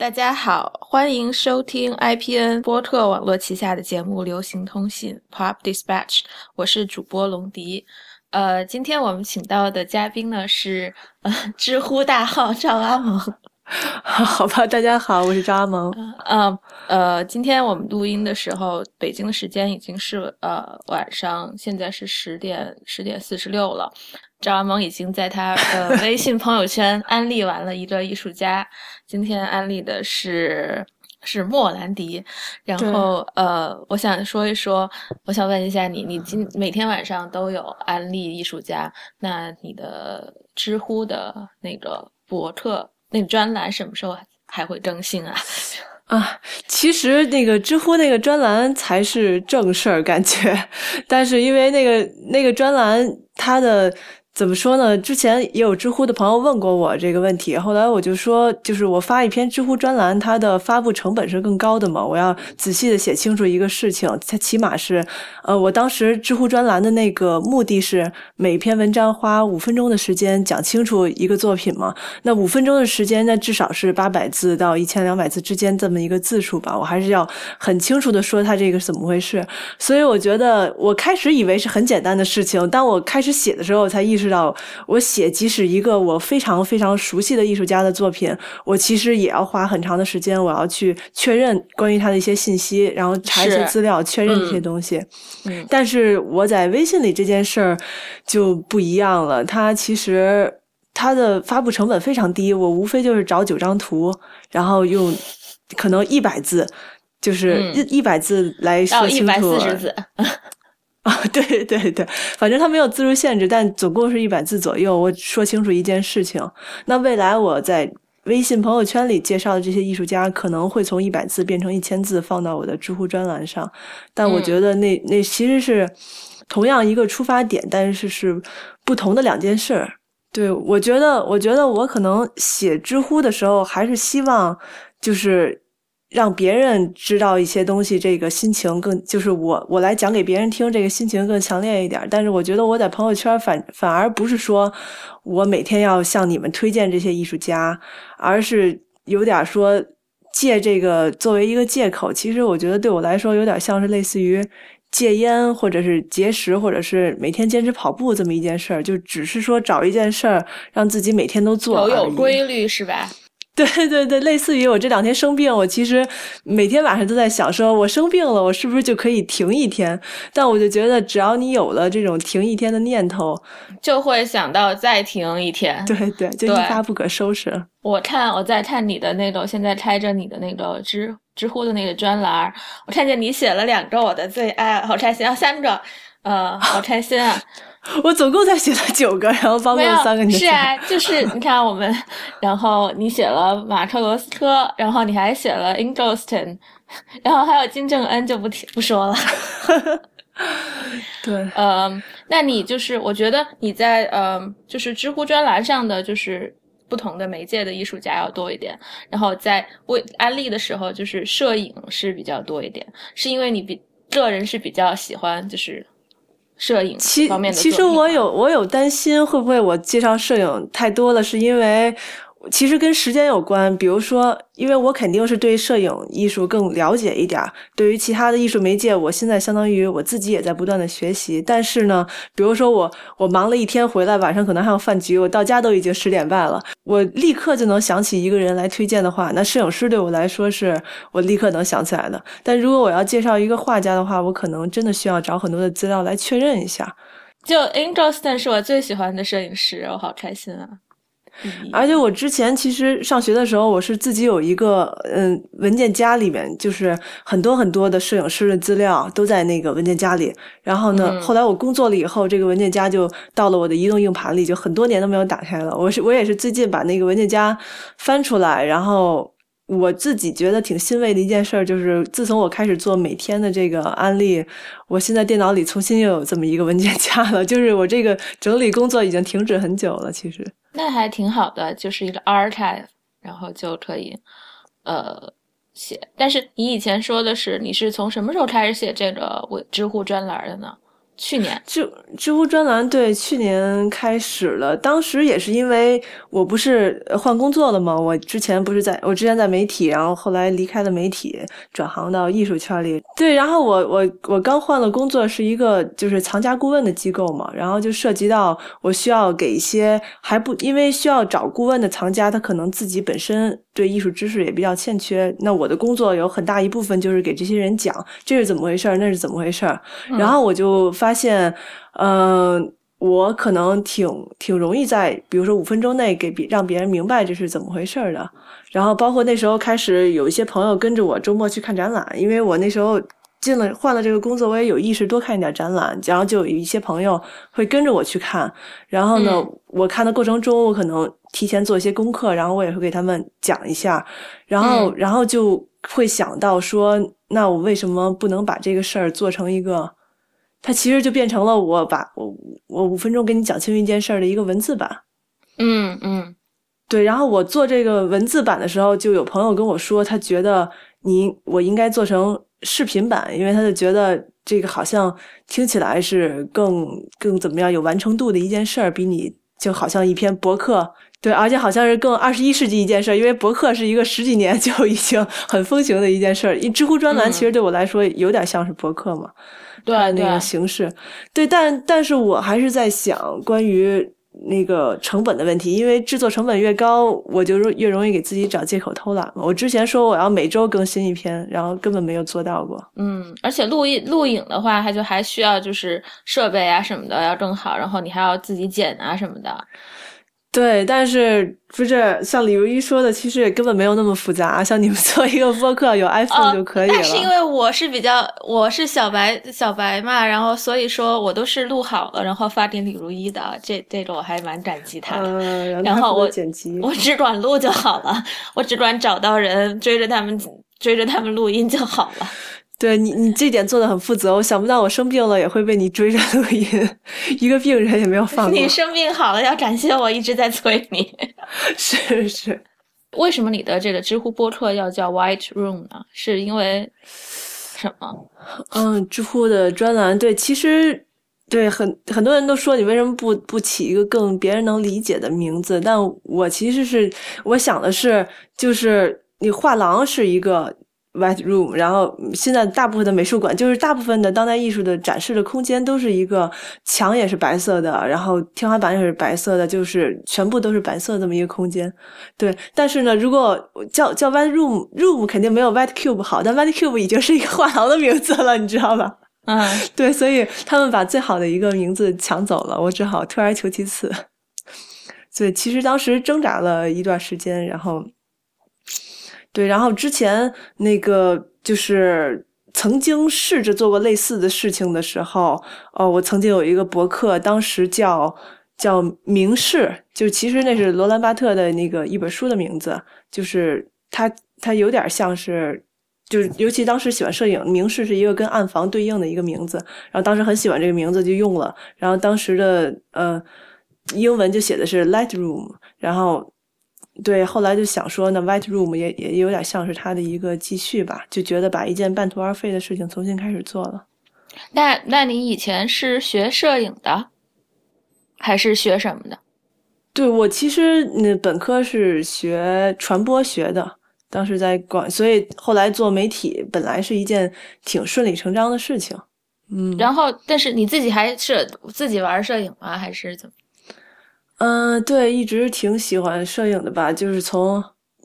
大家好，欢迎收听 IPN 波特网络旗下的节目《流行通信 Pop Dispatch》，我是主播龙迪。呃，今天我们请到的嘉宾呢是呃知乎大号赵阿蒙。好吧，大家好，我是张阿蒙。嗯呃，今天我们录音的时候，北京的时间已经是呃晚上，现在是十点十点四十六了。赵阿蒙已经在他的 微信朋友圈安利完了一个艺术家，今天安利的是是莫兰迪。然后呃，我想说一说，我想问一下你，你今每天晚上都有安利艺术家，那你的知乎的那个博客？那个专栏什么时候还会更新啊？啊，其实那个知乎那个专栏才是正事儿，感觉。但是因为那个那个专栏它的。怎么说呢？之前也有知乎的朋友问过我这个问题，后来我就说，就是我发一篇知乎专栏，它的发布成本是更高的嘛？我要仔细的写清楚一个事情，它起码是，呃，我当时知乎专栏的那个目的是每篇文章花五分钟的时间讲清楚一个作品嘛？那五分钟的时间，那至少是八百字到一千两百字之间这么一个字数吧？我还是要很清楚的说它这个是怎么回事。所以我觉得，我开始以为是很简单的事情，当我开始写的时候，我才意识。知道我写，即使一个我非常非常熟悉的艺术家的作品，我其实也要花很长的时间，我要去确认关于他的一些信息，然后查一些资料，确认这些东西。嗯，但是我在微信里这件事儿就不一样了，它其实它的发布成本非常低，我无非就是找九张图，然后用可能一百字，就是一一百字来说清楚。一百四十字。啊，对对对，反正它没有字数限制，但总共是一百字左右。我说清楚一件事情，那未来我在微信朋友圈里介绍的这些艺术家，可能会从一百字变成一千字，放到我的知乎专栏上。但我觉得那那其实是同样一个出发点，但是是不同的两件事儿。对我觉得，我觉得我可能写知乎的时候，还是希望就是。让别人知道一些东西，这个心情更就是我我来讲给别人听，这个心情更强烈一点。但是我觉得我在朋友圈反反而不是说我每天要向你们推荐这些艺术家，而是有点说借这个作为一个借口。其实我觉得对我来说有点像是类似于戒烟，或者是节食，或者是每天坚持跑步这么一件事儿，就只是说找一件事儿让自己每天都做，有有规律是吧？对对对，类似于我这两天生病，我其实每天晚上都在想，说我生病了，我是不是就可以停一天？但我就觉得，只要你有了这种停一天的念头，就会想到再停一天。对对，就一发不可收拾。我看我在看你的那个，现在开着你的那个知知乎的那个专栏，我看见你写了两个我的最爱，好开心啊！三个，呃，好开心啊！我总共才写了九个，然后包括三个你是啊，就是你看我们，然后你写了马克罗斯科，然后你还写了 i n g l s t o n 然后还有金正恩就不提不说了。对，呃，那你就是我觉得你在呃，就是知乎专栏上的就是不同的媒介的艺术家要多一点，然后在为安利的时候就是摄影是比较多一点，是因为你比个人是比较喜欢就是。摄影方面的，其实我有我有担心，会不会我介绍摄影太多了？是因为。其实跟时间有关，比如说，因为我肯定是对摄影艺术更了解一点儿。对于其他的艺术媒介，我现在相当于我自己也在不断的学习。但是呢，比如说我我忙了一天回来，晚上可能还要饭局，我到家都已经十点半了，我立刻就能想起一个人来推荐的话，那摄影师对我来说是我立刻能想起来的。但如果我要介绍一个画家的话，我可能真的需要找很多的资料来确认一下。就 Angelston 是我最喜欢的摄影师，我好开心啊！而且我之前其实上学的时候，我是自己有一个嗯文件夹，里面就是很多很多的摄影师的资料都在那个文件夹里。然后呢，后来我工作了以后，这个文件夹就到了我的移动硬盘里，就很多年都没有打开了。我是我也是最近把那个文件夹翻出来，然后我自己觉得挺欣慰的一件事儿，就是自从我开始做每天的这个案例，我现在电脑里重新又有这么一个文件夹了。就是我这个整理工作已经停止很久了，其实。那还挺好的，就是一个 archive，然后就可以，呃，写。但是你以前说的是，你是从什么时候开始写这个我知乎专栏的呢？去年知知乎专栏对去年开始了，当时也是因为我不是换工作了吗？我之前不是在我之前在媒体，然后后来离开了媒体，转行到艺术圈里。对，然后我我我刚换了工作，是一个就是藏家顾问的机构嘛，然后就涉及到我需要给一些还不因为需要找顾问的藏家，他可能自己本身对艺术知识也比较欠缺。那我的工作有很大一部分就是给这些人讲这是怎么回事儿，那是怎么回事儿，然后我就发。发现，嗯，我可能挺挺容易在，比如说五分钟内给别让别人明白这是怎么回事儿的。然后包括那时候开始有一些朋友跟着我周末去看展览，因为我那时候进了换了这个工作，我也有意识多看一点展览。然后就有一些朋友会跟着我去看。然后呢，我看的过程中，我可能提前做一些功课，然后我也会给他们讲一下。然后，然后就会想到说，那我为什么不能把这个事儿做成一个？它其实就变成了我把我我五分钟给你讲清一件事儿的一个文字版，嗯嗯，对。然后我做这个文字版的时候，就有朋友跟我说，他觉得你我应该做成视频版，因为他就觉得这个好像听起来是更更怎么样有完成度的一件事儿，比你就好像一篇博客，对，而且好像是更二十一世纪一件事儿，因为博客是一个十几年 就已经很风行的一件事儿。因知乎专栏其实对我来说有点像是博客嘛。对那个形式，对，但但是我还是在想关于那个成本的问题，因为制作成本越高，我就越容易给自己找借口偷懒嘛。我之前说我要每周更新一篇，然后根本没有做到过。嗯，而且录音录影的话，它就还需要就是设备啊什么的要更好，然后你还要自己剪啊什么的。对，但是不是像李如一说的，其实也根本没有那么复杂。像你们做一个播客，有 iPhone 就可以了。但是因为我是比较，我是小白小白嘛，然后所以说我都是录好了，然后发给李如一的。这这个我还蛮感激他的。然后我剪辑，我只管录就好了，我只管找到人追着他们追着他们录音就好了。对你，你这点做的很负责。我想不到我生病了也会被你追着录音，一个病人也没有放过。你生病好了要感谢我一直在催你。是是。为什么你的这个知乎播客要叫 White Room 呢？是因为什么？嗯，知乎的专栏对，其实对很很多人都说你为什么不不起一个更别人能理解的名字？但我其实是我想的是，就是你画廊是一个。White Room，然后现在大部分的美术馆，就是大部分的当代艺术的展示的空间，都是一个墙也是白色的，然后天花板也是白色的，就是全部都是白色这么一个空间。对，但是呢，如果叫叫 White Room，Room 肯定没有 White Cube 好，但 White Cube 已经是一个画廊的名字了，你知道吧？嗯，对，所以他们把最好的一个名字抢走了，我只好退而求其次。所以其实当时挣扎了一段时间，然后。对，然后之前那个就是曾经试着做过类似的事情的时候，哦，我曾经有一个博客，当时叫叫明示，就其实那是罗兰巴特的那个一本书的名字，就是他他有点像是，就是尤其当时喜欢摄影，明示是一个跟暗房对应的一个名字，然后当时很喜欢这个名字就用了，然后当时的呃英文就写的是 Light Room，然后。对，后来就想说呢，White Room 也也有点像是他的一个继续吧，就觉得把一件半途而废的事情重新开始做了。那那你以前是学摄影的，还是学什么的？对我其实那本科是学传播学的，当时在广，所以后来做媒体本来是一件挺顺理成章的事情。嗯，然后但是你自己还是自己玩摄影吗？还是怎么？嗯，对，一直挺喜欢摄影的吧，就是从，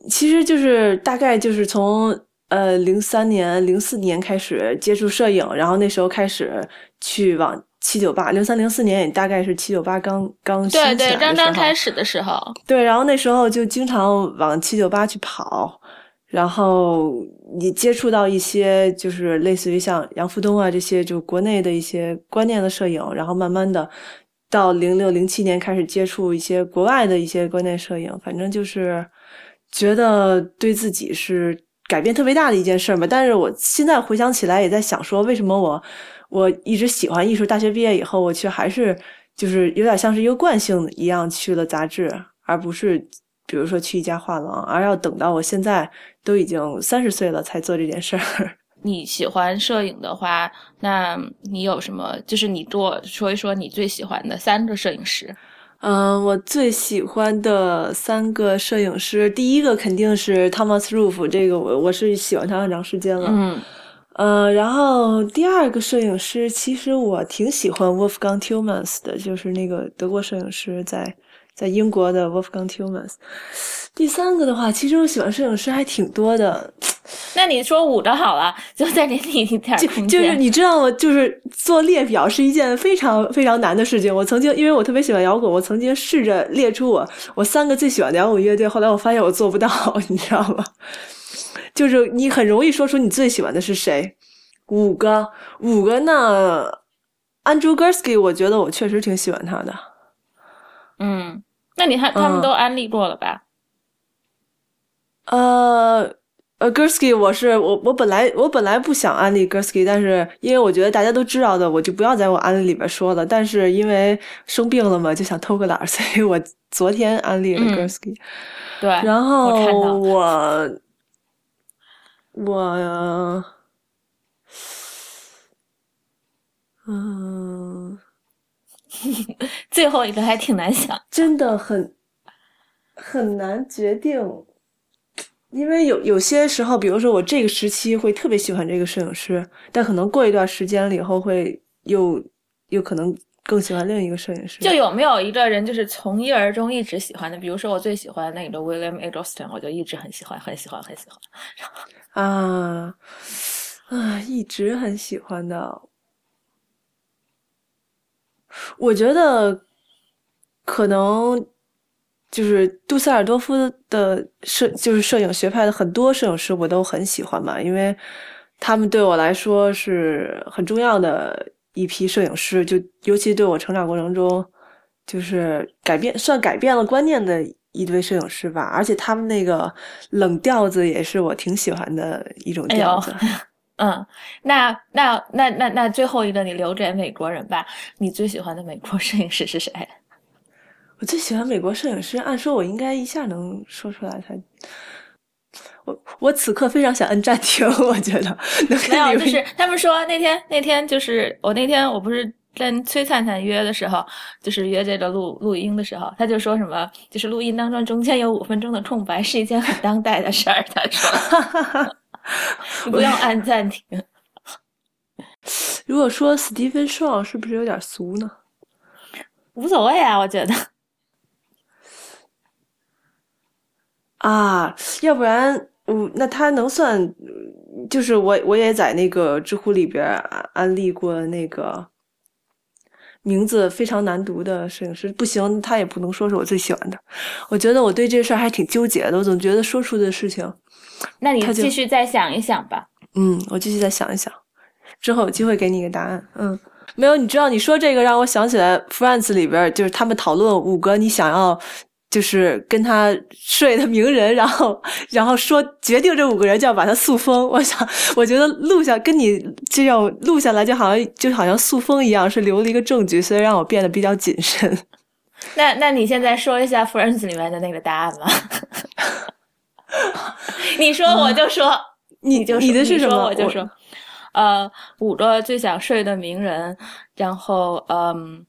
其实就是大概就是从呃零三年、零四年开始接触摄影，然后那时候开始去往七九八，零三零四年也大概是七九八刚刚对对刚刚开始的时候，对，然后那时候就经常往七九八去跑，然后你接触到一些就是类似于像杨福东啊这些就国内的一些观念的摄影，然后慢慢的。到零六零七年开始接触一些国外的一些观念摄影，反正就是觉得对自己是改变特别大的一件事嘛。但是我现在回想起来，也在想说，为什么我我一直喜欢艺术，大学毕业以后，我却还是就是有点像是一个惯性一样去了杂志，而不是比如说去一家画廊，而要等到我现在都已经三十岁了才做这件事儿。你喜欢摄影的话，那你有什么？就是你多说一说你最喜欢的三个摄影师。嗯，我最喜欢的三个摄影师，第一个肯定是 Thomas Roof，这个我我是喜欢他很长时间了。嗯，呃，然后第二个摄影师，其实我挺喜欢 Wolfgang Tillmans 的，就是那个德国摄影师，在在英国的 Wolfgang Tillmans。第三个的话，其实我喜欢摄影师还挺多的。那你说五个好了，就再给你一点空间。就是你知道吗？就是做列表是一件非常非常难的事情。我曾经因为我特别喜欢摇滚，我曾经试着列出我我三个最喜欢的摇滚乐队，后来我发现我做不到，你知道吗？就是你很容易说出你最喜欢的是谁。五个，五个呢？Andrew Gursky，我觉得我确实挺喜欢他的。嗯，那你看他们都安利过了吧？呃，呃，Gursky，我是我我本来我本来不想安利 Gursky，但是因为我觉得大家都知道的，我就不要在我安利里边说了。但是因为生病了嘛，就想偷个懒，所以我昨天安利了 Gursky。对，然后我我嗯，最后一个还挺难想，真的很很难决定。因为有有些时候，比如说我这个时期会特别喜欢这个摄影师，但可能过一段时间了以后，会又又可能更喜欢另一个摄影师。就有没有一个人就是从一而终一直喜欢的？比如说我最喜欢那个 William Eggleston，我就一直很喜欢，很喜欢，很喜欢。啊啊，一直很喜欢的。我觉得可能。就是杜塞尔多夫的摄，就是摄影学派的很多摄影师，我都很喜欢嘛，因为他们对我来说是很重要的一批摄影师，就尤其对我成长过程中，就是改变算改变了观念的一堆摄影师吧。而且他们那个冷调子也是我挺喜欢的一种调子。嗯，那那那那那最后一个你留给美国人吧，你最喜欢的美国摄影师是谁？我最喜欢美国摄影师，按说我应该一下能说出来。他，我我此刻非常想摁暂停，我觉得没有，就是他们说那天那天就是我那天我不是跟崔灿灿约的时候，就是约这个录录音的时候，他就说什么，就是录音当中中间有五分钟的空白是一件很当代的事儿。他说，你 不要按暂停。如果说 Stephen Shaw 是不是有点俗呢？无所谓啊，我觉得。啊，要不然，嗯，那他能算，就是我我也在那个知乎里边安利过那个名字非常难读的摄影师，不行，他也不能说是我最喜欢的。我觉得我对这事儿还挺纠结的，我总觉得说出的事情，那你继续再想一想吧。嗯，我继续再想一想，之后有机会给你一个答案。嗯，没有，你知道你说这个让我想起来《Friends》里边，就是他们讨论五个你想要。就是跟他睡的名人，然后然后说决定这五个人就要把他塑封。我想，我觉得录下跟你这样录下来，就好像就好像塑封一样，是留了一个证据，所以让我变得比较谨慎。那那你现在说一下《Friends》里面的那个答案吧。你说我就说，你就你的是什么？我就说，呃，五个最想睡的名人，然后嗯。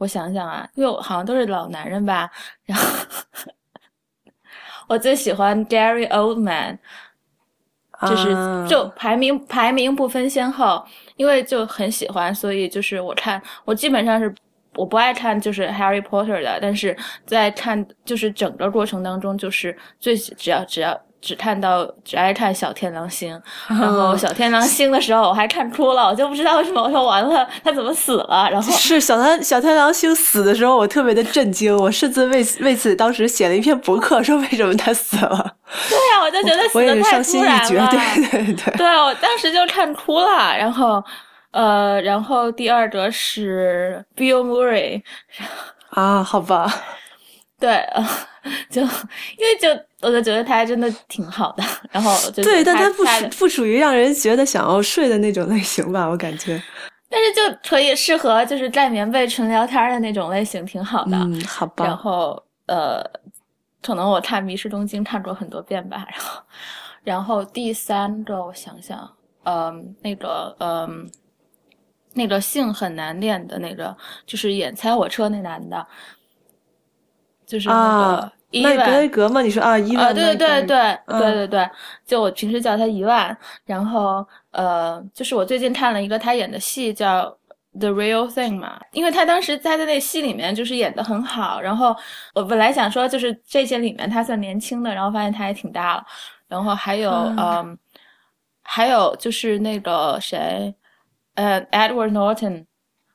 我想想啊，因为好像都是老男人吧。然后我最喜欢 Gary Oldman，就是就排名排名不分先后，因为就很喜欢，所以就是我看我基本上是我不爱看就是 Harry Potter 的，但是在看就是整个过程当中，就是最只要只要。只看到只爱看小天狼星，然后小天狼星的时候我还看哭了，我就不知道为什么。我说完了，他怎么死了？然后是小天小天狼星死的时候，我特别的震惊，我甚至为为此当时写了一篇博客，说为什么他死了。对呀，我就觉得死的太突然了。对对对，对我当时就看哭了。然后呃，然后第二个是 Bill Murray 啊，好吧。对，就因为就我就觉得他真的挺好的，然后对，但他不属不属于让人觉得想要睡的那种类型吧，我感觉。但是就可以适合就是盖棉被纯聊天的那种类型，挺好的。嗯，好吧。然后呃，可能我看《迷失东京》看过很多遍吧，然后然后第三个我想想，嗯那个嗯、那个姓很难念的那个，就是演《猜火车》那男的，就是那个啊，伊万雷格嘛，你说啊，伊啊，万对对对对嗯对对对，就我平时叫他一万，然后呃，就是我最近看了一个他演的戏叫《The Real Thing》嘛，因为他当时他在那戏里面就是演的很好，然后我本来想说就是这些里面他算年轻的，然后发现他也挺大了，然后还有嗯、嗯还有就是那个谁，呃，Edward Norton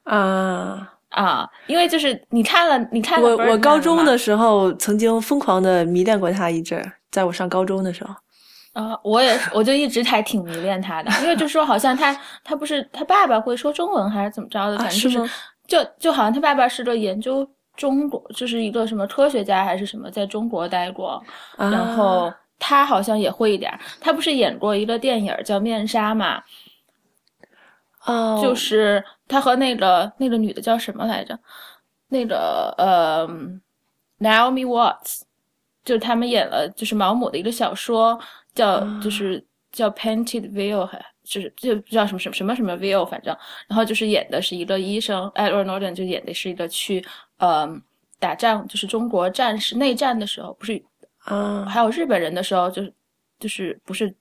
啊。啊，因为就是你看了你看了我我高中的时候曾经疯狂的迷恋过他一阵儿，在我上高中的时候。啊，我也是，我就一直还挺迷恋他的，因为就说好像他 他不是他爸爸会说中文还是怎么着的，啊反正就是吗就就好像他爸爸是个研究中国，就是一个什么科学家还是什么，在中国待过，然啊后他好像也会一点儿，他不是演过一个电影叫《面纱》嘛，哦，就是他和那个那个女的叫什么来着？那个呃，Naomi Watts，就是他们演了就是毛姆的一个小说，叫就是叫 Painted Veil，还就是就不知道什么什么什么什么 Veil，反正。然后就是演的是一个医生，Edward Norton 就演的是一个去呃打仗，就是中国战士内战的时候，不是啊。还有日本人的时候，就是就是不是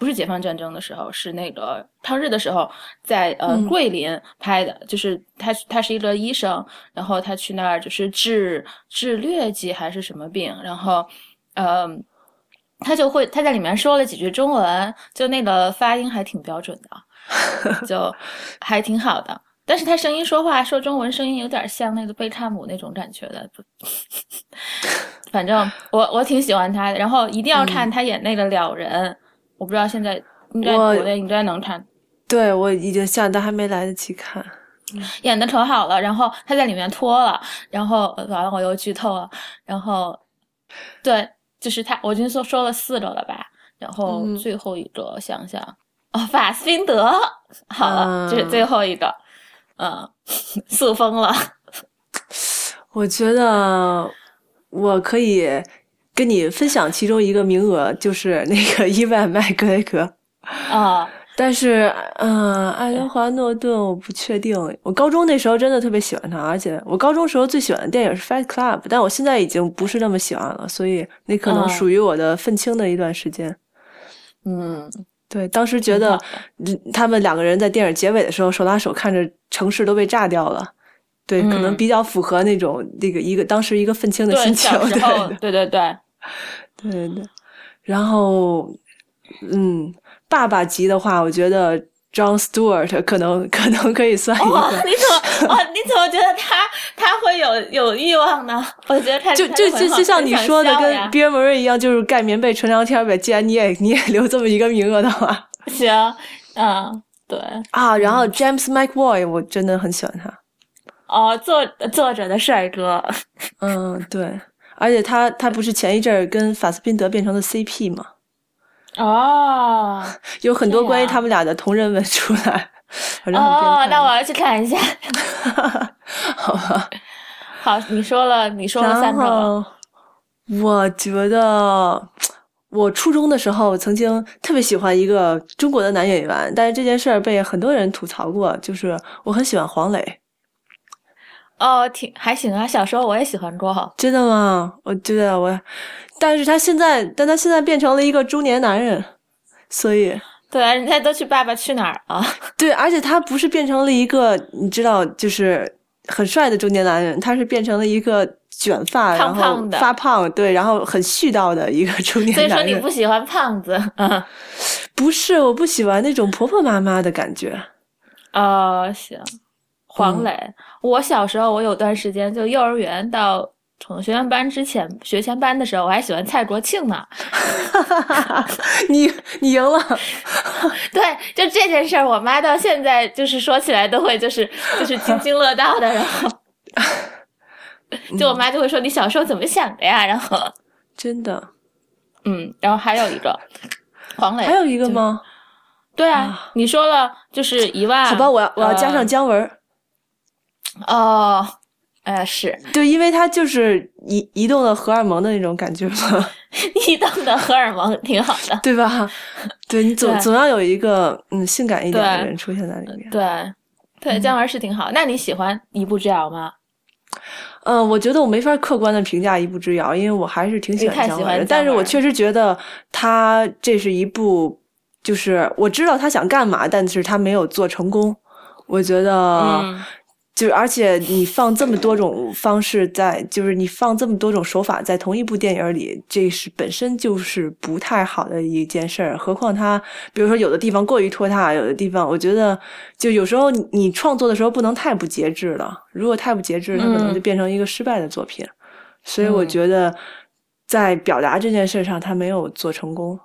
不是解放战争的时候，是那个抗日的时候，在呃嗯桂林拍的，就是他他是一个医生，然后他去那儿就是治治疟疾还是什么病，然后嗯。他就会他在里面说了几句中文，就那个发音还挺标准的，就还挺好的。但是他声音说话说中文声音有点像那个贝克汉姆那种感觉的，反正我我挺喜欢他的。然后一定要看他演那个了人，我不知道现在应该我国内应该能看，对我已经下，但还没来得及看。演的可好了。然后他在里面脱了，然后呃完了我又剧透了。然后对，就是他，我已经说说了四个了吧？然后嗯最后一个想想哦，法斯宾德，好了，这是嗯最后一个，嗯，速封了。我觉得我可以跟你分享其中一个名额，就是那个 伊万麦格雷格。啊、但是，嗯、爱德华诺顿我不确定。我高中那时候真的特别喜欢他，而且我高中时候最喜欢的电影是《Fight Club》，但我现在已经不是那么喜欢了，所以那可能嗯属于我的愤青的一段时间。嗯，对，当时觉得嗯他们两个人在电影结尾的时候手拉手，看着城市都被炸掉了。对，可能嗯比较符合那种那个一个当时一个愤青的对，心情。对，对对对 对，对对对。然后，嗯，爸爸级的话，我觉得 John Stewart 可能可能可以算一哇，个。你怎么哦？你怎么觉得他他会有有欲望呢？我觉得他就就就就像你说的，跟想笑呀 Bill Murray 一样，就是盖棉被纯聊天呗。既然你也你也留这么一个名额的话行，嗯，对，啊，然后 James McAvoy 我真的很喜欢他。哦，作作者的帅哥，嗯，对，而且他他不是前一阵儿跟法斯宾德变成了 CP 吗？哦有很多关于他们俩的同人文出来，哦，那我要去看一下。好吧。好，你说了，你说了然三个我觉得我初中的时候曾经特别喜欢一个中国的男演员，但是这件事儿被很多人吐槽过，就是我很喜欢黄磊。哦，挺还行啊。小时候我也喜欢过，真的吗？我觉得我，但是他现在，但他现在变成了一个中年男人，所以 对啊，人家都去《爸爸去哪儿》了。对，而且他不是变成了一个你知道，就是很帅的中年男人，他是变成了一个卷发，胖胖的然后发胖，对，然后很絮叨的一个中年男所以说你。不喜欢胖子，嗯，不是，我不喜欢那种婆婆妈妈的感觉。哦，行。黄嗯磊，我小时候我有段时间就幼儿园到从学前班之前学前班的时候，我还喜欢蔡国庆呢。你你赢了，对，就这件事儿，我妈到现在就是说起来都会就是就是津津乐道的，然后 就我妈就会说你小时候怎么想的呀？然后真的。嗯，然后还有一个黄磊，还有一个吗？对啊，你说了就是一万，好吧，我要我要加上呃姜文儿。哦，哎，是对，因为它就是移移动的荷尔蒙的那种感觉嘛，移动的荷尔蒙挺好的，对吧？对你总对总要有一个嗯性感一点的人出现在里面。对对，嗯姜文是挺好。那你喜欢一步之遥吗？嗯，我觉得我没法客观的评价《一步之遥》，因为我还是挺喜欢姜文的。但是我确实觉得他这是一部，就是我知道他想干嘛，但是他没有做成功。我觉得，嗯就而且你放这么多种方式在，就是你放这么多种手法在同一部电影里，这是本身就是不太好的一件事儿。何况他，比如说有的地方过于拖沓，有的地方我觉得就有时候你你创作的时候不能太不节制了，如果太不节制，它可能嗯就变成一个失败的作品。所以我嗯觉得在表达这件事上，他没有做成功。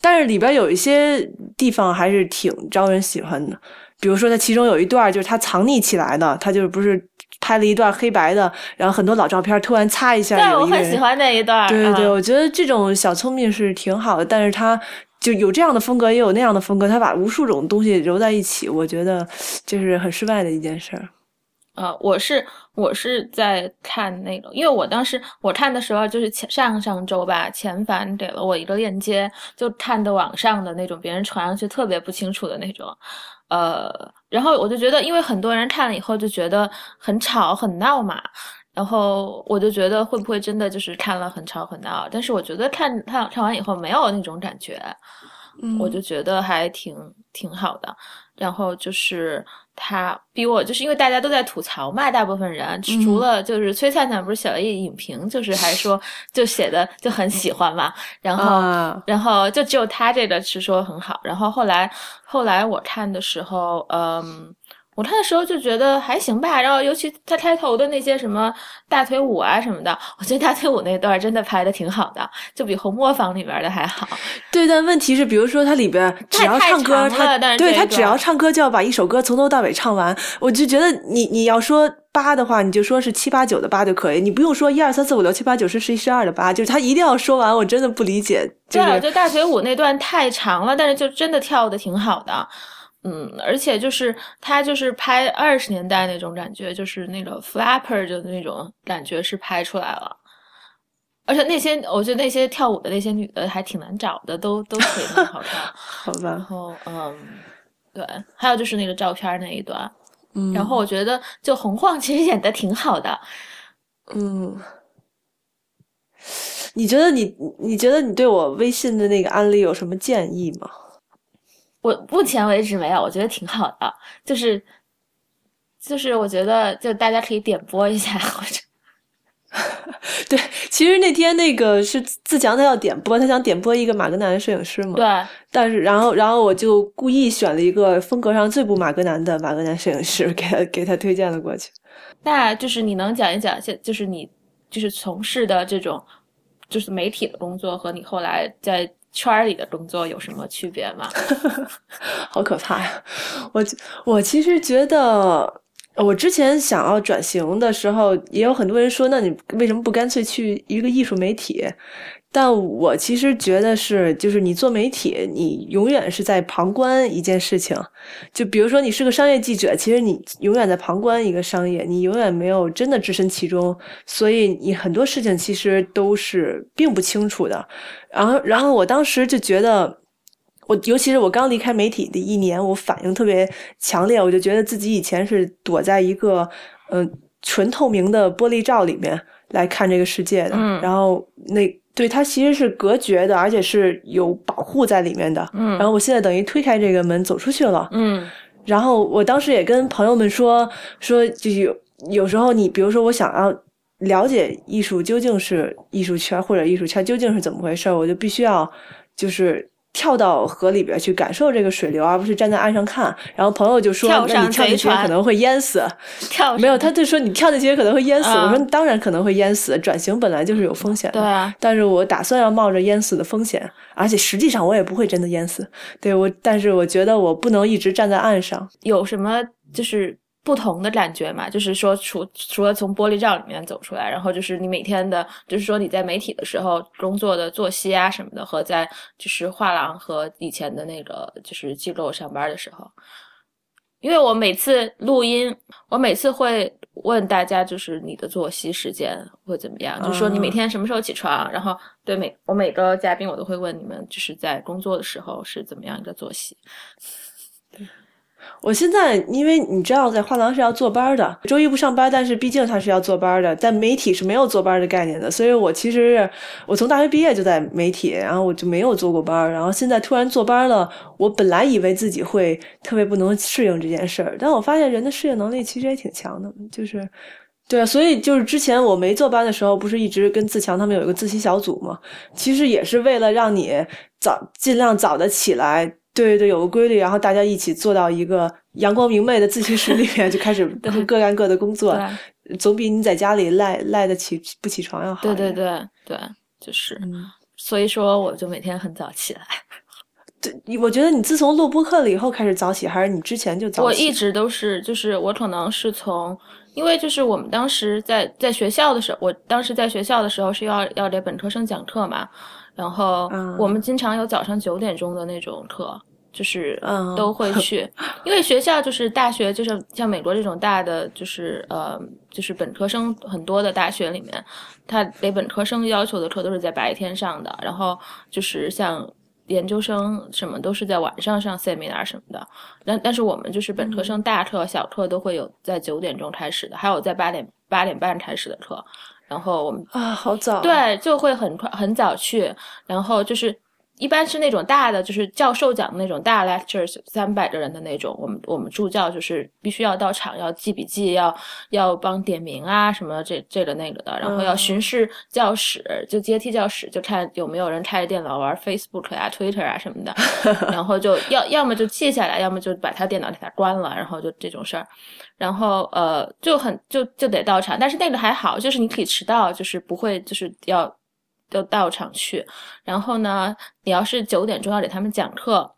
但是里边有一些地方还是挺招人喜欢的，比如说他其中有一段就是他藏匿起来的，他就是不是拍了一段黑白的，然后很多老照片突然擦一下对，我很喜欢那一段。对对对，嗯我觉得这种小聪明是挺好的，但是他就有这样的风格，也有那样的风格，他把无数种东西揉在一起，我觉得这是很失败的一件事儿。呃，我是我是在看那个，因为我当时我看的时候就是前上上周吧，前凡给了我一个链接，就看的网上的那种别人传上去特别不清楚的那种，呃，然后我就觉得，因为很多人看了以后就觉得很吵很闹嘛，然后我就觉得会不会真的就是看了很吵很闹，但是我觉得看看看完以后没有那种感觉，嗯我就觉得还挺挺好的。然后就是他比我，就是因为大家都在吐槽嘛，大部分人除了就是崔灿灿不是写了一影评，就是还说 就写的就很喜欢嘛，然后、啊，然后就只有他这个是说很好，然后后来后来我看的时候，嗯。我看的时候就觉得还行吧，然后尤其他开头的那些什么大腿舞啊什么的，我觉得大腿舞那段真的拍的挺好的，就比《红磨坊》里边的还好。对，但问题是，比如说他里边只要唱歌，他对他只要唱歌就要把一首歌从头到尾唱完，我就觉得你你要说八的话，你就说是七八九的八就可以，你不用说一二三四五六七八九十十一十二的八，就是他一定要说完，我真的不理解。就对，我是觉得大腿舞那段太长了，但是就真的跳的挺好的。嗯，而且就是他就是拍二十年代那种感觉，就是那个 flapper 的那种感觉是拍出来了。而且那些，我觉得那些跳舞的那些女的还挺难找的，都都腿很好看。好吧然，后，嗯，对，还有就是那个照片那一段。嗯，然后我觉得就洪晃其实演的挺好的。嗯，你觉得你你觉得你对我微信的那个案例有什么建议吗？我目前为止没有，我觉得挺好的，就是就是我觉得就大家可以点播一下，或者 对，其实那天那个是自强他要点播，他想点播一个马格南摄影师嘛，对但是然后然后我就故意选了一个风格上最不马格南的马格南摄影师，给他给他推荐了过去。那就是你能讲一讲，现就是你就是从事的这种就是媒体的工作和你后来在圈里的工作有什么区别吗？好可怕呀！我我其实觉得，我之前想要转型的时候，也有很多人说，那你为什么不干脆去一个艺术媒体？但我其实觉得是，就是你做媒体，你永远是在旁观一件事情。就比如说，你是个商业记者，其实你永远在旁观一个商业，你永远没有真的置身其中，所以你很多事情其实都是并不清楚的。然后，然后我当时就觉得。我尤其是我刚离开媒体的一年，我反应特别强烈，我就觉得自己以前是躲在一个嗯、呃纯透明的玻璃罩里面来看这个世界的，嗯然后那对它其实是隔绝的，而且是有保护在里面的。嗯然后我现在等于推开这个门走出去了，嗯然后我当时也跟朋友们说说，就是有有时候你比如说我想要了解艺术究竟是艺术圈或者艺术圈究竟是怎么回事，我就必须要就是。跳到河里边去感受这个水流，而不是站在岸上看。然后朋友就说：“跳上那你跳进去可能会淹死。”跳没有，他就说你跳进去可能会淹死。嗯我说当然可能会淹死，转型本来就是有风险的。对啊，但是我打算要冒着淹死的风险，而且实际上我也不会真的淹死。对我，但是我觉得我不能一直站在岸上。有什么就是不同的感觉嘛？就是说除除了从玻璃罩里面走出来，然后就是你每天的，就是说你在媒体的时候工作的作息啊什么的，和在就是画廊和以前的那个就是机构上班的时候，因为我每次录音，我每次会问大家，就是你的作息时间会怎么样，就是说你每天什么时候起床，然后对每我每个嘉宾我都会问你们，就是在工作的时候是怎么样一个作息。我现在，因为你知道，在画廊是要坐班的，周一不上班，但是毕竟他是要坐班的。在媒体是没有坐班的概念的，所以我其实我从大学毕业就在媒体，然后我就没有坐过班。然后现在突然坐班了，我本来以为自己会特别不能适应这件事儿，但我发现人的适应能力其实也挺强的，就是对啊。所以就是之前我没坐班的时候，不是一直跟自强他们有一个自习小组嘛？其实也是为了让你早尽量早的起来。对对对，有个规律，然后大家一起坐到一个阳光明媚的自习室里面，就开始各干各的工作，总比你在家里赖赖的起不起床要好。对对对对，就是，所以说我就每天很早起来。对，我觉得你自从录播课了以后开始早起，还是你之前就早起？我一直都是，就是我可能是从，因为就是我们当时在在学校的时候，我当时在学校的时候是要要给本科生讲课嘛。然后我们经常有早上九点钟的那种课，就是都会去，因为学校就是大学，就是像美国这种大的，就是呃，就是本科生很多的大学里面，他给本科生要求的课都是在白天上的，然后就是像研究生什么都是在晚上上 seminar 什么的。但但是我们就是本科生大课小课都会有在九点钟开始的，还有在八点八点半开始的课。然后我们啊，好早，对，就会很快很早去，然后就是。一般是那种大的，就是教授讲的那种大 lectures，三百个人的那种。我们我们助教就是必须要到场，要记笔记，要要帮点名啊什么这这个那个的。然后要巡视教室，就阶梯教室，就看有没有人开着电脑玩 Facebook 啊、Twitter 啊什么的。然后就要要么就记下来，要么就把他电脑给他关了。然后就这种事儿。然后呃就很就就得到场，但是那个还好，就是你可以迟到，就是不会就是要。都到场去，然后呢，你要是九点钟要给他们讲课，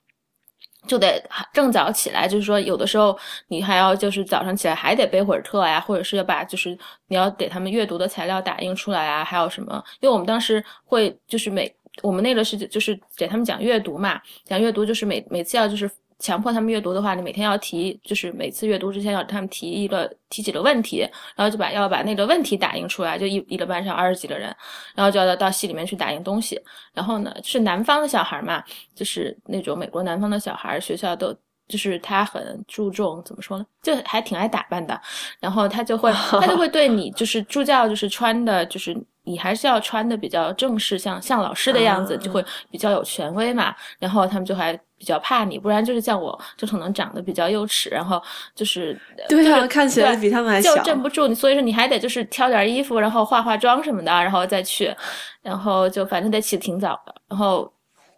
就得正早起来。就是说，有的时候你还要就是早上起来还得备会儿课呀，或者是要把就是你要给他们阅读的材料打印出来啊，还有什么？因为我们当时会就是每我们那个是就是给他们讲阅读嘛，讲阅读就是每每次要就是。强迫他们阅读的话，你每天要提，就是每次阅读之前要他们提一个提几个问题，然后就把要把那个问题打印出来，就一一个班上二十几个人，然后就要到系里面去打印东西。然后呢，是南方的小孩嘛，就是那种美国南方的小孩，学校都就是他很注重怎么说呢，就还挺爱打扮的。然后他就会 他就会对你就是助教就是穿的就是你还是要穿的比较正式，像像老师的样子，就会比较有权威嘛。然后他们就还。比较怕你，不然就是像我，就可能长得比较幼齿，然后就是对啊，看起来比他们还小，就镇不住你。所以说你还得就是挑点衣服，然后化化妆什么的，然后再去，然后就反正得起挺早的。然后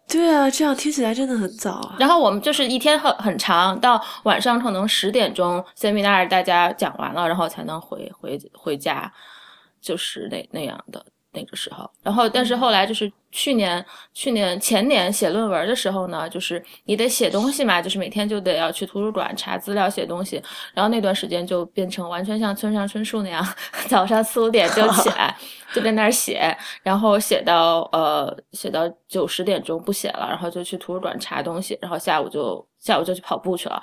对啊，这样听起来真的很早啊。然后我们就是一天很很长，到晚上可能十点钟，seminar 大家讲完了，然后才能回回回家，就是那那样的。那个时候，然后但是后来就是去年、去年前年写论文的时候呢，就是你得写东西嘛，就是每天就得要去图书馆查资料、写东西。然后那段时间就变成完全像村上春树那样，早上四五点就起来，就在那儿写，然后写到呃写到九十点钟不写了，然后就去图书馆查东西，然后下午就下午就去跑步去了。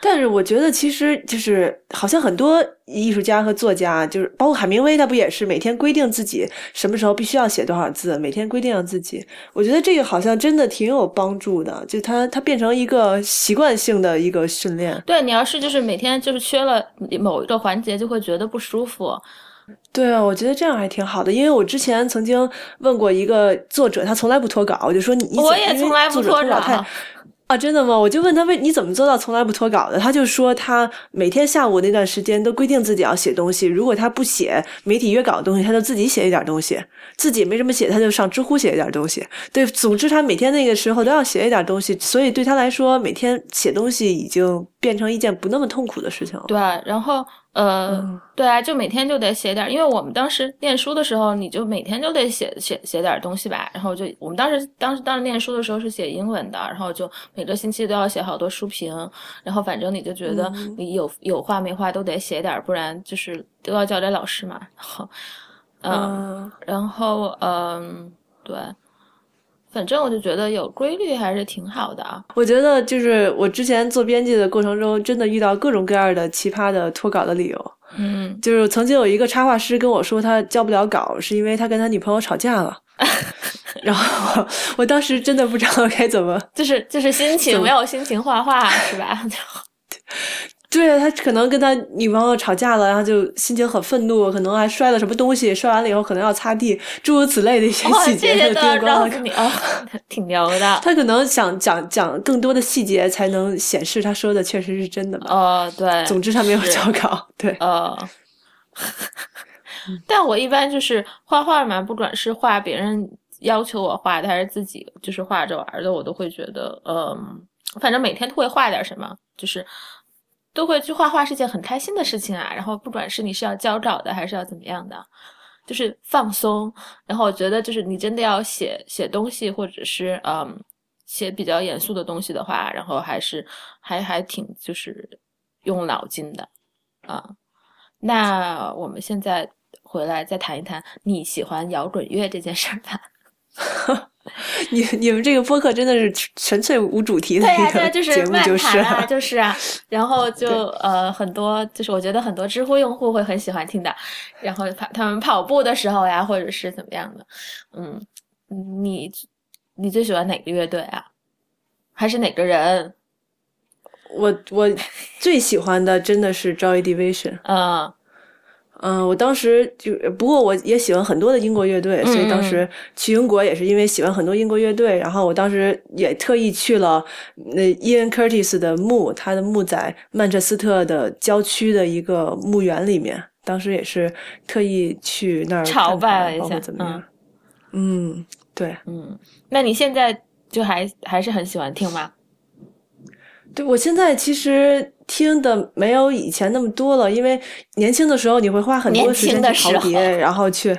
但是我觉得，其实就是好像很多艺术家和作家，就是包括海明威，他不也是每天规定自己什么时候必须要写多少字，每天规定自己。我觉得这个好像真的挺有帮助的，就他他变成一个习惯性的一个训练。对你要是就是每天就是缺了某一个环节，就会觉得不舒服。对啊，我觉得这样还挺好的，因为我之前曾经问过一个作者，他从来不脱稿，我就说你我也从来不脱稿。啊，真的吗？我就问他为你怎么做到从来不脱稿的？他就说他每天下午那段时间都规定自己要写东西，如果他不写媒体约稿的东西，他就自己写一点东西，自己没什么写，他就上知乎写一点东西。对，总之他每天那个时候都要写一点东西，所以对他来说，每天写东西已经变成一件不那么痛苦的事情了。对，然后。呃，对啊，就每天就得写点，因为我们当时念书的时候，你就每天就得写写写点东西吧。然后就我们当时当时当时念书的时候是写英文的，然后就每个星期都要写好多书评。然后反正你就觉得你有有话没话都得写点，不然就是都要交给老师嘛。然后，嗯，然后嗯，对，反正我就觉得有规律还是挺好的啊。我觉得就是我之前做编辑的过程中，真的遇到各种各样的奇葩的脱稿的理由。嗯，就是曾经有一个插画师跟我说，他交不了稿，是因为他跟他女朋友吵架了。然后我当时真的不知道该怎么，就是就是心情没有心情画画是吧？对啊，他可能跟他女朋友吵架了，然后就心情很愤怒，可能还摔了什么东西，摔完了以后可能要擦地，诸如此类的一些 细节。这些都告诉你哦，挺牛的。他可能想讲讲更多的细节，才能显示他说的确实是真的吧？哦，对。总之他没有交稿，对。呃，但我一般就是画画嘛，不管是画别人要求我画的，还是自己就是画着玩的，我都会觉得，嗯，反正每天都会画点什么，就是。都会去画画是件很开心的事情啊，然后不管是你是要交稿的还是要怎么样的，就是放松。然后我觉得就是你真的要写写东西，或者是嗯写比较严肃的东西的话，然后还是还还挺就是用脑筋的啊。那我们现在回来再谈一谈你喜欢摇滚乐这件事儿吧。你你们这个播客真的是纯粹无主题的一个节目，就是啊，就是啊，然后就呃很多，就是我觉得很多知乎用户会很喜欢听的，然后跑他们跑步的时候呀，或者是怎么样的，嗯，你你最喜欢哪个乐队啊？还是哪个人？我我最喜欢的真的是 Joy Division，嗯。嗯，我当时就不过我也喜欢很多的英国乐队，所以当时去英国也是因为喜欢很多英国乐队。然后我当时也特意去了那 Ian Curtis 的墓，他的墓在曼彻斯特的郊区的一个墓园里面。当时也是特意去那儿朝拜了一下，怎么样？嗯，对，嗯，那你现在就还还是很喜欢听吗？对，我现在其实。听的没有以前那么多了，因为年轻的时候你会花很多时间去淘碟，然后去。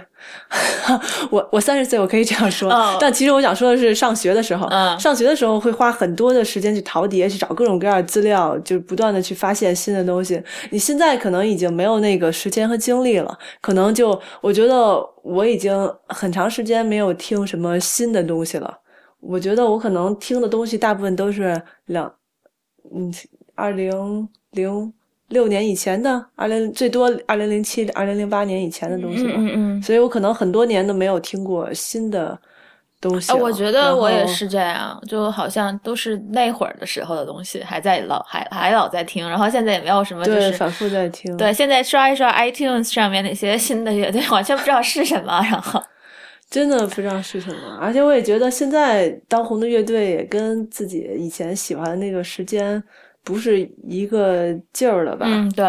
我我三十岁，我可以这样说，但其实我想说的是，上学的时候，上学的时候会花很多的时间去淘碟，去找各种各样的资料，就是不断的去发现新的东西。你现在可能已经没有那个时间和精力了，可能就我觉得我已经很长时间没有听什么新的东西了。我觉得我可能听的东西大部分都是两，嗯。二零零六年以前的，二零最多二零零七、二零零八年以前的东西了，嗯嗯，所以我可能很多年都没有听过新的东西。我觉得我也是这样，就好像都是那会儿的时候的东西，还在老还还老在听，然后现在也没有什么就是反复在听。对，现在刷一刷 iTunes 上面那些新的乐队，完全 不知道是什么，然后真的不知道是什么。而且我也觉得现在当红的乐队也跟自己以前喜欢的那个时间。不是一个劲儿了吧？嗯，对，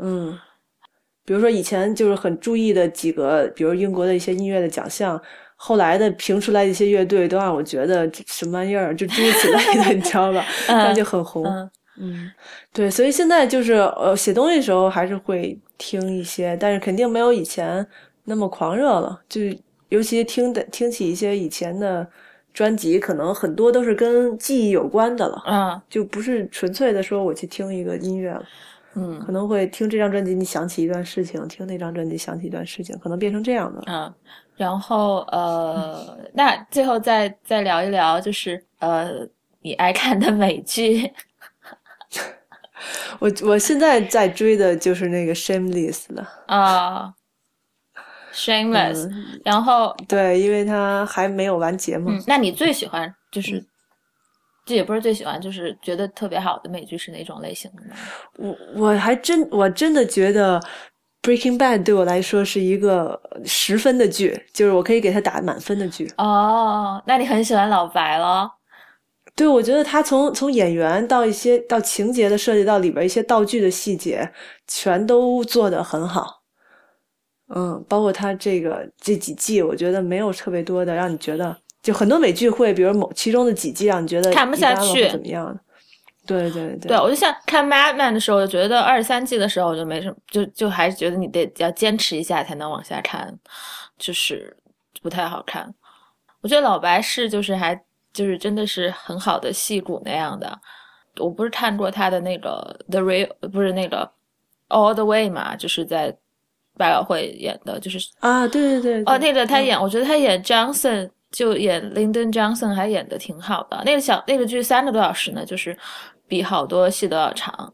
嗯，比如说以前就是很注意的几个，比如英国的一些音乐的奖项，后来的评出来的一些乐队都让我觉得什么玩意儿，就诸如此类的，你知道吧？那就很红。嗯，对，所以现在就是呃，写东西的时候还是会听一些，但是肯定没有以前那么狂热了。就尤其听的听起一些以前的。专辑可能很多都是跟记忆有关的了，嗯，就不是纯粹的说我去听一个音乐了，嗯，可能会听这张专辑，你想起一段事情；听那张专辑，想起一段事情，可能变成这样的。嗯，然后呃，那最后再再聊一聊，就是呃，你爱看的美剧。我我现在在追的就是那个《Shameless》了啊。Shameless，然后对，因为他还没有完结嘛。那你最喜欢就是，这也不是最喜欢，就是觉得特别好的美剧是哪种类型的呢？我我还真我真的觉得《Breaking Bad》对我来说是一个十分的剧，就是我可以给他打满分的剧。哦，那你很喜欢老白了？对，我觉得他从从演员到一些到情节的设计到里边一些道具的细节，全都做得很好。嗯，包括他这个这几季，我觉得没有特别多的让你觉得，就很多美剧会，比如某其中的几季让你觉得看不下去怎么样？对对对，对我就像看《Mad Men》的时候，就觉得二十三季的时候我就没什么，就就还是觉得你得要坚持一下才能往下看，就是不太好看。我觉得老白是就是还就是真的是很好的戏骨那样的。我不是看过他的那个《The Real》，不是那个《All the Way》嘛，就是在。百老汇演的就是啊，对对对，哦，那个他演，我觉得他演 Johnson 就演 Lyndon Johnson 还演的挺好的。那个小那个剧三个多小时呢，就是比好多戏都要长，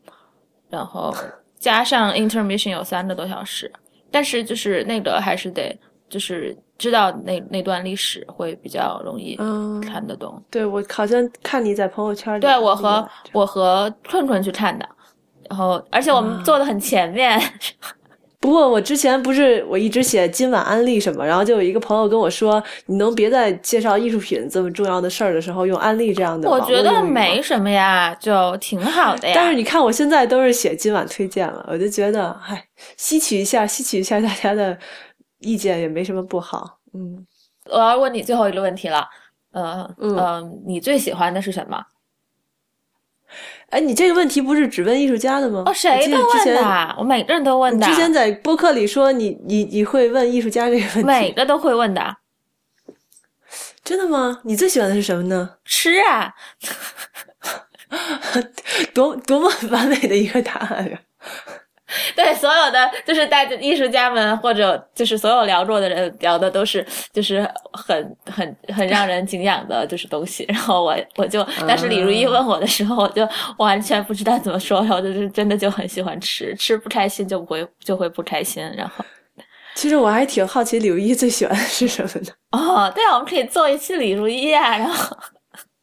然后加上 intermission 有三个多小时，但是就是那个还是得就是知道那那段历史会比较容易嗯，看得懂。对我好像看你在朋友圈里，对我和我和困困去看的，然后而且我们坐的很前面，不过我之前不是我一直写今晚安利什么，然后就有一个朋友跟我说，你能别在介绍艺术品这么重要的事儿的时候用安利这样的我觉得没什么呀，就挺好的呀。但是你看我现在都是写今晚推荐了，我就觉得，唉，吸取一下，吸取一下大家的意见也没什么不好。嗯，我要问你最后一个问题了，呃嗯呃，你最喜欢的是什么？哎，你这个问题不是只问艺术家的吗？哦，谁问得之前的，我每个人都问的，之前在播客里说你你你会问艺术家这个问题，每个都会问的。真的吗？你最喜欢的是什么呢？吃啊，多多么完美的一个答案呀！对所有的就是大家艺术家们或者就是所有聊过的人聊的都是就是很很很让人敬仰的就是东西，然后我我就但是李如一问我的时候，我就完全不知道怎么说，然后就是真的就很喜欢吃，吃不开心就不会就会不开心，然后。其实我还挺好奇李如一最喜欢的是什么呢？哦，对啊，我们可以做一期李如一啊，然后。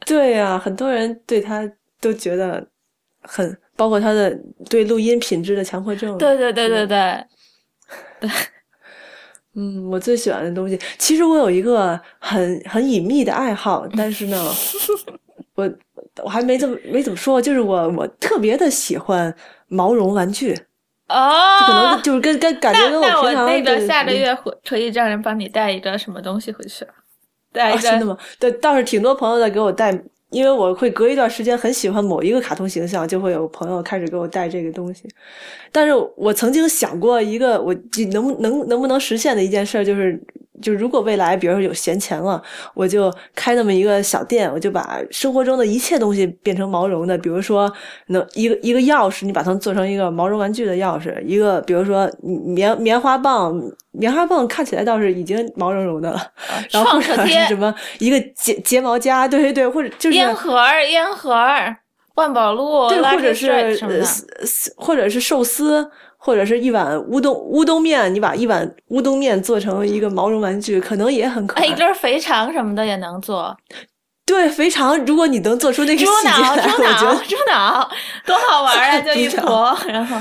对呀、很多人对他都觉得很，包括他的对录音品质的强迫症。对对对对对对，嗯，我最喜欢的东西，其实我有一个很很隐秘的爱好，但是呢，我我还没怎么没怎么说，就是我我特别的喜欢毛绒玩具，哦，可能就是跟 跟感觉跟我平常那个下个月会可以让人帮你带一个什么东西回去，带啊，一个真的吗？对，倒是挺多朋友在给我带，因为我会隔一段时间很喜欢某一个卡通形象，就会有朋友开始给我带这个东西。但是我曾经想过一个，我能不能能不能实现的一件事儿，就是就如果未来比如说有闲钱了，我就开那么一个小店，我就把生活中的一切东西变成毛绒的，比如说能一个一个钥匙，你把它做成一个毛绒玩具的钥匙，一个比如说棉棉花棒。棉花棒看起来倒是已经毛茸茸的了，然后或者是什么一个睫睫毛夹，对对对，或者就是烟盒儿烟盒儿，万宝路，对，或者是或者是寿司，或者是一碗乌冬乌冬面，你把一碗乌冬面做成一个毛绒玩具，可能也很可哎，爱。一根肥肠什么的也能做，对，肥肠，如果你能做出那个猪细节脑，来，猪脑，猪脑，多好玩啊！就一坨，然后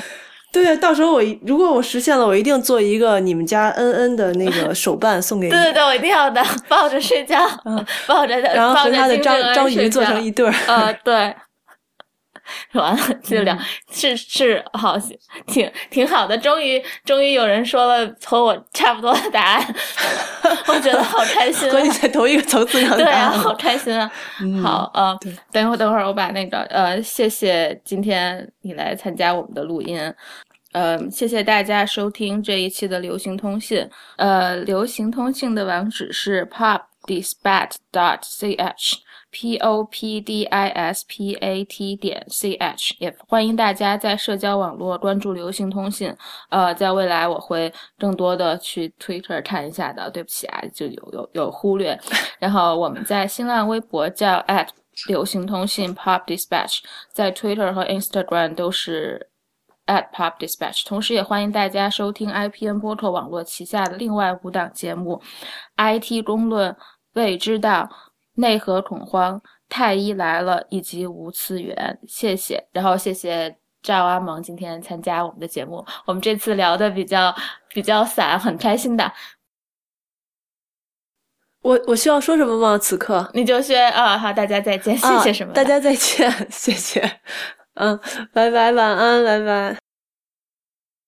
对，到时候我一如果我实现了，我一定做一个你们家恩恩的那个手办送给你 对，对对，我一定要的，抱着睡觉，抱着嗯然后和他的章章鱼做成一对儿。呃，对。完了，就聊、嗯是是好，挺挺好的。终于终于有人说了和我差不多的答案，我觉得好开心、和你啊。在同一个层次上对啊，好开心啊！嗯好，呃，等一会儿，等会儿我把那个呃，谢谢今天你来参加我们的录音，呃，谢谢大家收听这一期的流行通信。呃，流行通信的网址是 popdispatch dot ch。P o p d i s p a t 点 c h，也欢迎大家在社交网络关注流行通信。呃，在未来我会更多的去 Twitter 看一下的，对不起啊，就有有有忽略。然后我们在新浪微博叫 at 流行通信 Pop Dispatch，在 Twitter 和 Instagram 都是 at Pop Dispatch。同时也欢迎大家收听 IPN 播客网络旗下的另外五档节目：IT 公论、未知道。内核恐慌、太医来了以及无次元，谢谢。然后谢谢赵阿蒙今天参加我们的节目，我们这次聊的比较比较散，很开心的。我我需要说什么吗？此刻你就说啊，好，大家再见，谢谢什么、啊？大家再见，谢谢。嗯，拜拜，晚安，拜拜。